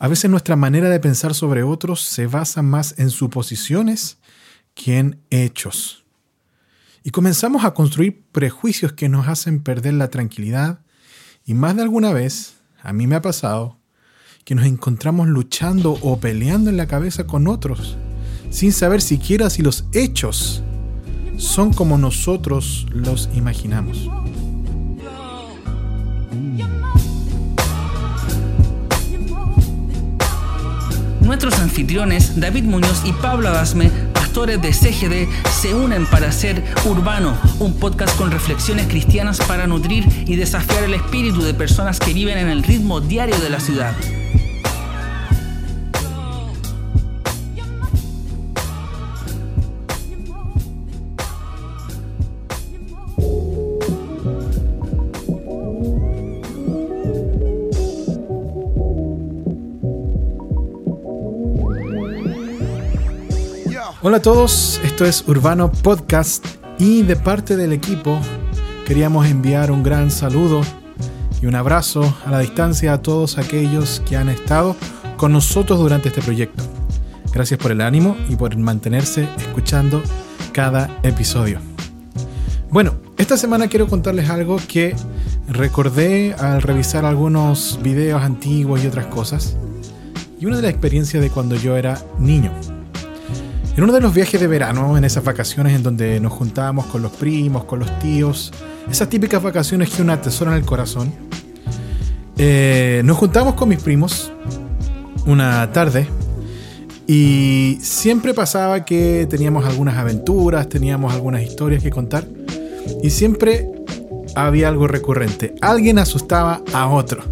A veces nuestra manera de pensar sobre otros se basa más en suposiciones que en hechos. Y comenzamos a construir prejuicios que nos hacen perder la tranquilidad. Y más de alguna vez, a mí me ha pasado, que nos encontramos luchando o peleando en la cabeza con otros, sin saber siquiera si los hechos son como nosotros los imaginamos. Nuestros anfitriones David Muñoz y Pablo Adasme, pastores de CGD, se unen para hacer Urbano, un podcast con reflexiones cristianas para nutrir y desafiar el espíritu de personas que viven en el ritmo diario de la ciudad. Hola a todos, esto es Urbano Podcast y de parte del equipo queríamos enviar un gran saludo y un abrazo a la distancia a todos aquellos que han estado con nosotros durante este proyecto. Gracias por el ánimo y por mantenerse escuchando cada episodio. Bueno, esta semana quiero contarles algo que recordé al revisar algunos videos antiguos y otras cosas. Y una de las experiencias de cuando yo era niño. En uno de los viajes de verano, en esas vacaciones en donde nos juntábamos con los primos, con los tíos, esas típicas vacaciones que una atesora en el corazón, eh, nos juntábamos con mis primos una tarde y siempre pasaba que teníamos algunas aventuras, teníamos algunas historias que contar y siempre había algo recurrente. Alguien asustaba a otro.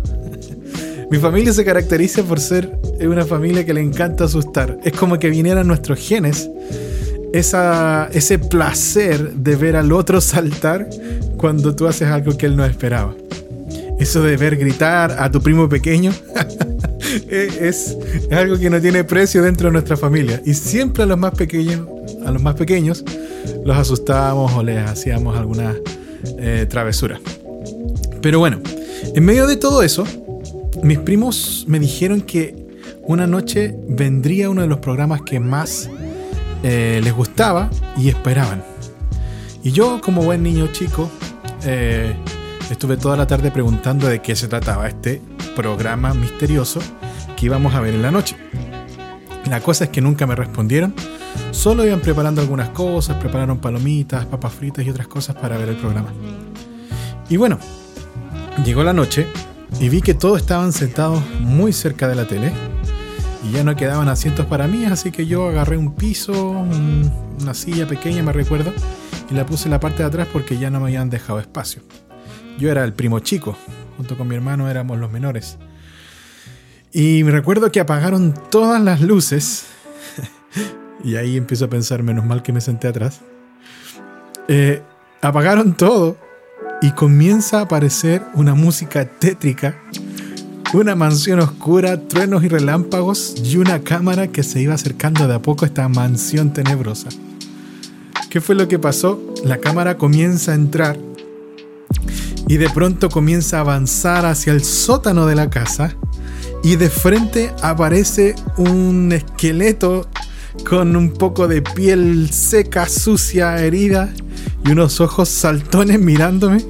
Mi familia se caracteriza por ser una familia que le encanta asustar. Es como que vinieran nuestros genes ese placer de ver al otro saltar cuando tú haces algo que él no esperaba. Eso de ver gritar a tu primo pequeño es, es, algo que no tiene precio dentro de nuestra familia. Y siempre a los más pequeños, a los más pequeños, los asustábamos o les hacíamos alguna eh, travesura. Pero bueno, en medio de todo eso, mis primos me dijeron que una noche vendría uno de los programas que más eh, les gustaba y esperaban. Y yo, como buen niño chico, eh, estuve toda la tarde preguntando de qué se trataba este programa misterioso que íbamos a ver en la noche. La cosa es que nunca me respondieron, solo iban preparando algunas cosas, prepararon palomitas, papas fritas y otras cosas para ver el programa. Y bueno, llegó la noche y vi que todos estaban sentados muy cerca de la tele y ya no quedaban asientos para mí, así que yo agarré un piso, una silla pequeña, me recuerdo, y la puse en la parte de atrás porque ya no me habían dejado espacio. Yo era el primo chico, junto con mi hermano éramos los menores. Y me recuerdo que apagaron todas las luces, y ahí empiezo a pensar, menos mal que me senté atrás. Eh, apagaron todo y comienza a aparecer una música tétrica, una mansión oscura, truenos y relámpagos y una cámara que se iba acercando de a poco a esta mansión tenebrosa. ¿Qué fue lo que pasó? La cámara comienza a entrar y de pronto comienza a avanzar hacia el sótano de la casa y de frente aparece un esqueleto con un poco de piel seca, sucia, herida y unos ojos saltones mirándome.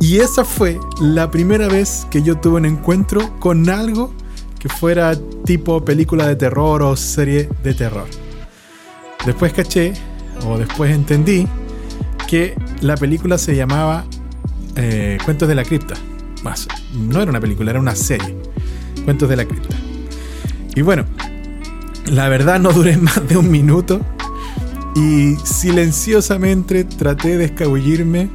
Y esa fue la primera vez que yo tuve un encuentro con algo que fuera tipo película de terror o serie de terror. Después caché, o después entendí, que la película se llamaba eh, Cuentos de la Cripta. Más, no era una película, era una serie. Cuentos de la Cripta. Y bueno, la verdad no duré más de un minuto y silenciosamente traté de escabullirme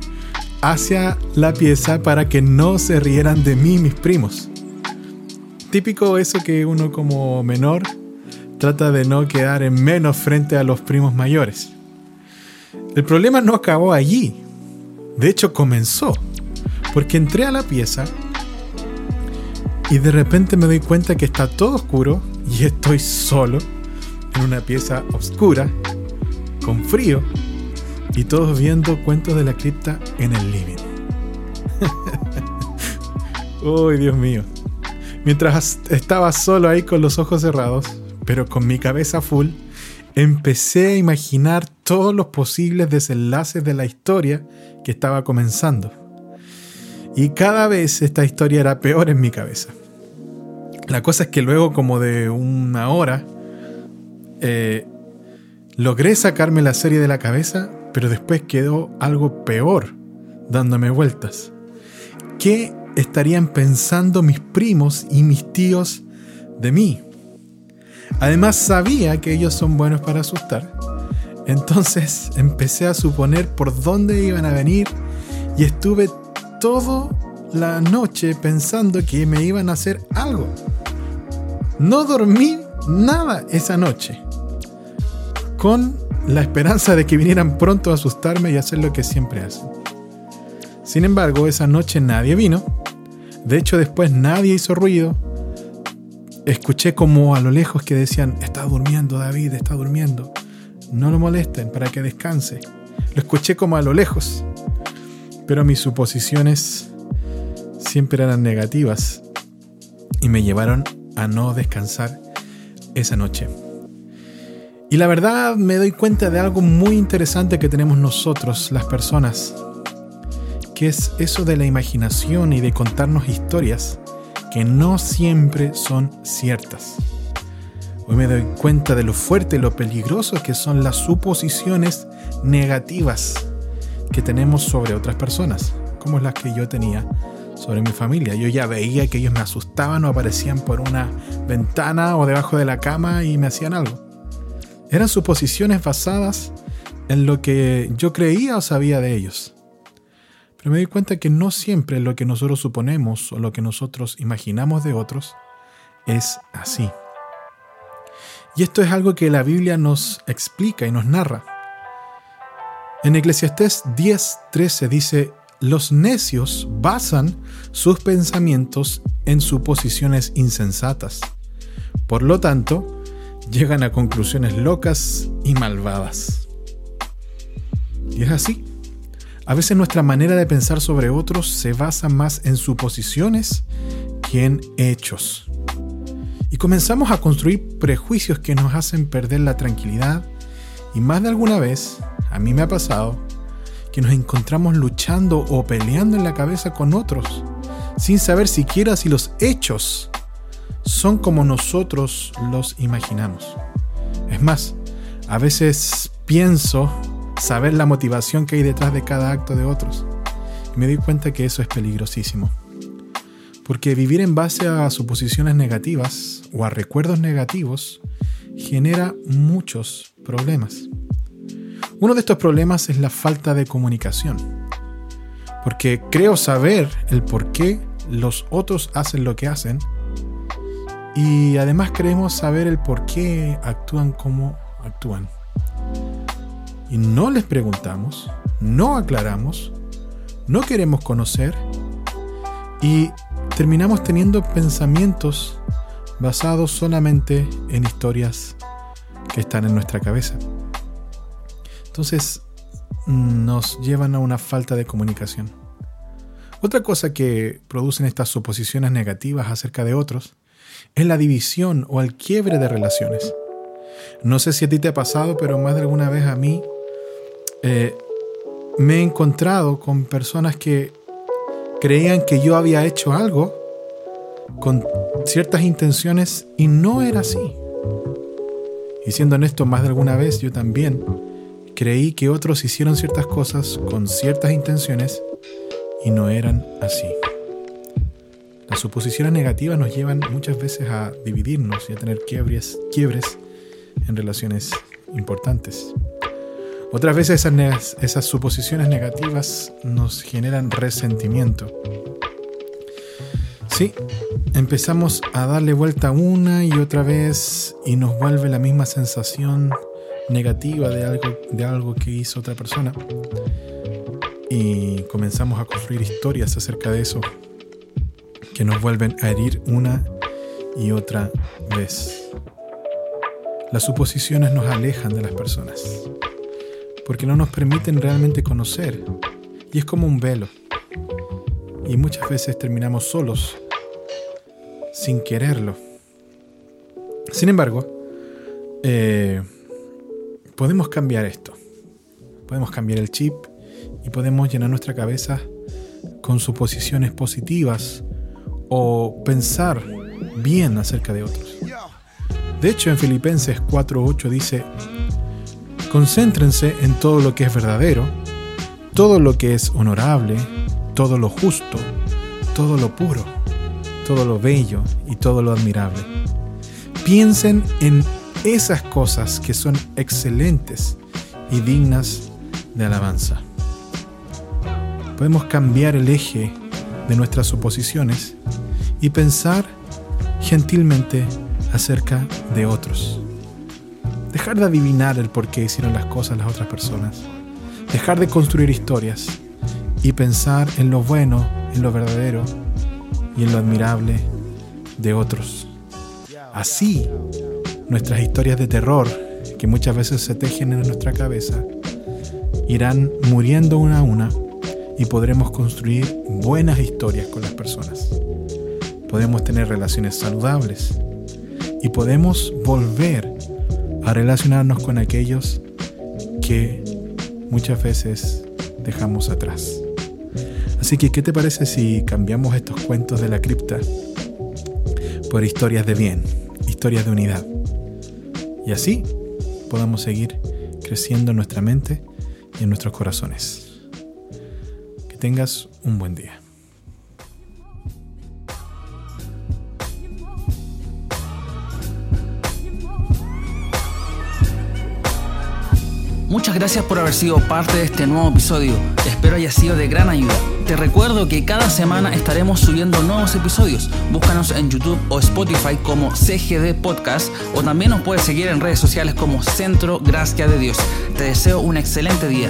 hacia la pieza para que no se rieran de mí mis primos. típico eso que uno como menor trata de no quedar en menos frente a los primos mayores. El problema no acabó allí. De hecho, comenzó. Porque entré a la pieza y de repente me doy cuenta que está todo oscuro y estoy solo en una pieza oscura, con frío, y todos viendo cuentos de la cripta en el living. Uy, Dios mío. Mientras estaba solo ahí con los ojos cerrados, pero con mi cabeza full, empecé a imaginar todos los posibles desenlaces de la historia que estaba comenzando. Y cada vez esta historia era peor en mi cabeza. La cosa es que luego como de una hora eh, logré sacarme la serie de la cabeza, pero después quedó algo peor dándome vueltas. ¿Qué estarían pensando mis primos y mis tíos de mí? Además sabía que ellos son buenos para asustar. Entonces empecé a suponer por dónde iban a venir y estuve toda la noche pensando que me iban a hacer algo. No dormí nada esa noche. Con la esperanza de que vinieran pronto a asustarme y hacer lo que siempre hacen. Sin embargo, esa noche nadie vino. De hecho, después nadie hizo ruido. Escuché como a lo lejos que decían, está durmiendo David, está durmiendo. No lo molesten para que descanse. Lo escuché como a lo lejos. Pero mis suposiciones siempre eran negativas y me llevaron a no descansar esa noche. Y la verdad me doy cuenta de algo muy interesante que tenemos nosotros, las personas, que es eso de la imaginación y de contarnos historias que no siempre son ciertas. Hoy me doy cuenta de lo fuerte y lo peligroso que son las suposiciones negativas que tenemos sobre otras personas, como las que yo tenía sobre mi familia. Yo ya veía que ellos me asustaban o aparecían por una ventana o debajo de la cama y me hacían algo. Eran suposiciones basadas en lo que yo creía o sabía de ellos. Pero me di cuenta que no siempre lo que nosotros suponemos o lo que nosotros imaginamos de otros es así. Y esto es algo que la Biblia nos explica y nos narra. En Eclesiastés 10:13 dice, los necios basan sus pensamientos en suposiciones insensatas. Por lo tanto, llegan a conclusiones locas y malvadas. Y es así. A veces nuestra manera de pensar sobre otros se basa más en suposiciones que en hechos. Y comenzamos a construir prejuicios que nos hacen perder la tranquilidad y más de alguna vez, a mí me ha pasado, que nos encontramos luchando o peleando en la cabeza con otros, sin saber siquiera si los hechos son como nosotros los imaginamos. Es más, a veces pienso saber la motivación que hay detrás de cada acto de otros. Y me doy cuenta que eso es peligrosísimo. Porque vivir en base a suposiciones negativas o a recuerdos negativos genera muchos problemas. Uno de estos problemas es la falta de comunicación. Porque creo saber el por qué los otros hacen lo que hacen, y además queremos saber el por qué actúan como actúan. Y no les preguntamos, no aclaramos, no queremos conocer y terminamos teniendo pensamientos basados solamente en historias que están en nuestra cabeza. Entonces nos llevan a una falta de comunicación. Otra cosa que producen estas suposiciones negativas acerca de otros es la división o el quiebre de relaciones. No sé si a ti te ha pasado, pero más de alguna vez a mí eh, me he encontrado con personas que creían que yo había hecho algo con ciertas intenciones y no era así. Y siendo honesto, más de alguna vez yo también creí que otros hicieron ciertas cosas con ciertas intenciones y no eran así. Las suposiciones negativas nos llevan muchas veces a dividirnos y a tener quiebres, quiebres en relaciones importantes. Otras veces esas, esas suposiciones negativas nos generan resentimiento. Sí, empezamos a darle vuelta una y otra vez y nos vuelve la misma sensación negativa de algo, de algo que hizo otra persona. Y comenzamos a construir historias acerca de eso que nos vuelven a herir una y otra vez. Las suposiciones nos alejan de las personas porque no nos permiten realmente conocer y es como un velo. Y muchas veces terminamos solos sin quererlo. Sin embargo, eh, podemos cambiar esto. Podemos cambiar el chip y podemos llenar nuestra cabeza con suposiciones positivas o pensar bien acerca de otros. De hecho, en Filipenses 4.8 dice, concéntrense en todo lo que es verdadero, todo lo que es honorable, todo lo justo, todo lo puro, todo lo bello y todo lo admirable. Piensen en esas cosas que son excelentes y dignas de alabanza. Podemos cambiar el eje de nuestras suposiciones y pensar gentilmente acerca de otros. Dejar de adivinar el por qué hicieron las cosas las otras personas. Dejar de construir historias y pensar en lo bueno, en lo verdadero y en lo admirable de otros. Así, nuestras historias de terror, que muchas veces se tejen en nuestra cabeza, irán muriendo una a una y podremos construir buenas historias con las personas. Podemos tener relaciones saludables y podemos volver a relacionarnos con aquellos que muchas veces dejamos atrás. Así que, ¿qué te parece si cambiamos estos cuentos de la cripta por historias de bien, historias de unidad? Y así podamos seguir creciendo en nuestra mente y en nuestros corazones tengas un buen día. Muchas gracias por haber sido parte de este nuevo episodio. Espero haya sido de gran ayuda. Te recuerdo que cada semana estaremos subiendo nuevos episodios. Búscanos en YouTube o Spotify como CGD Podcast o también nos puedes seguir en redes sociales como Centro Gracia de Dios. Te deseo un excelente día.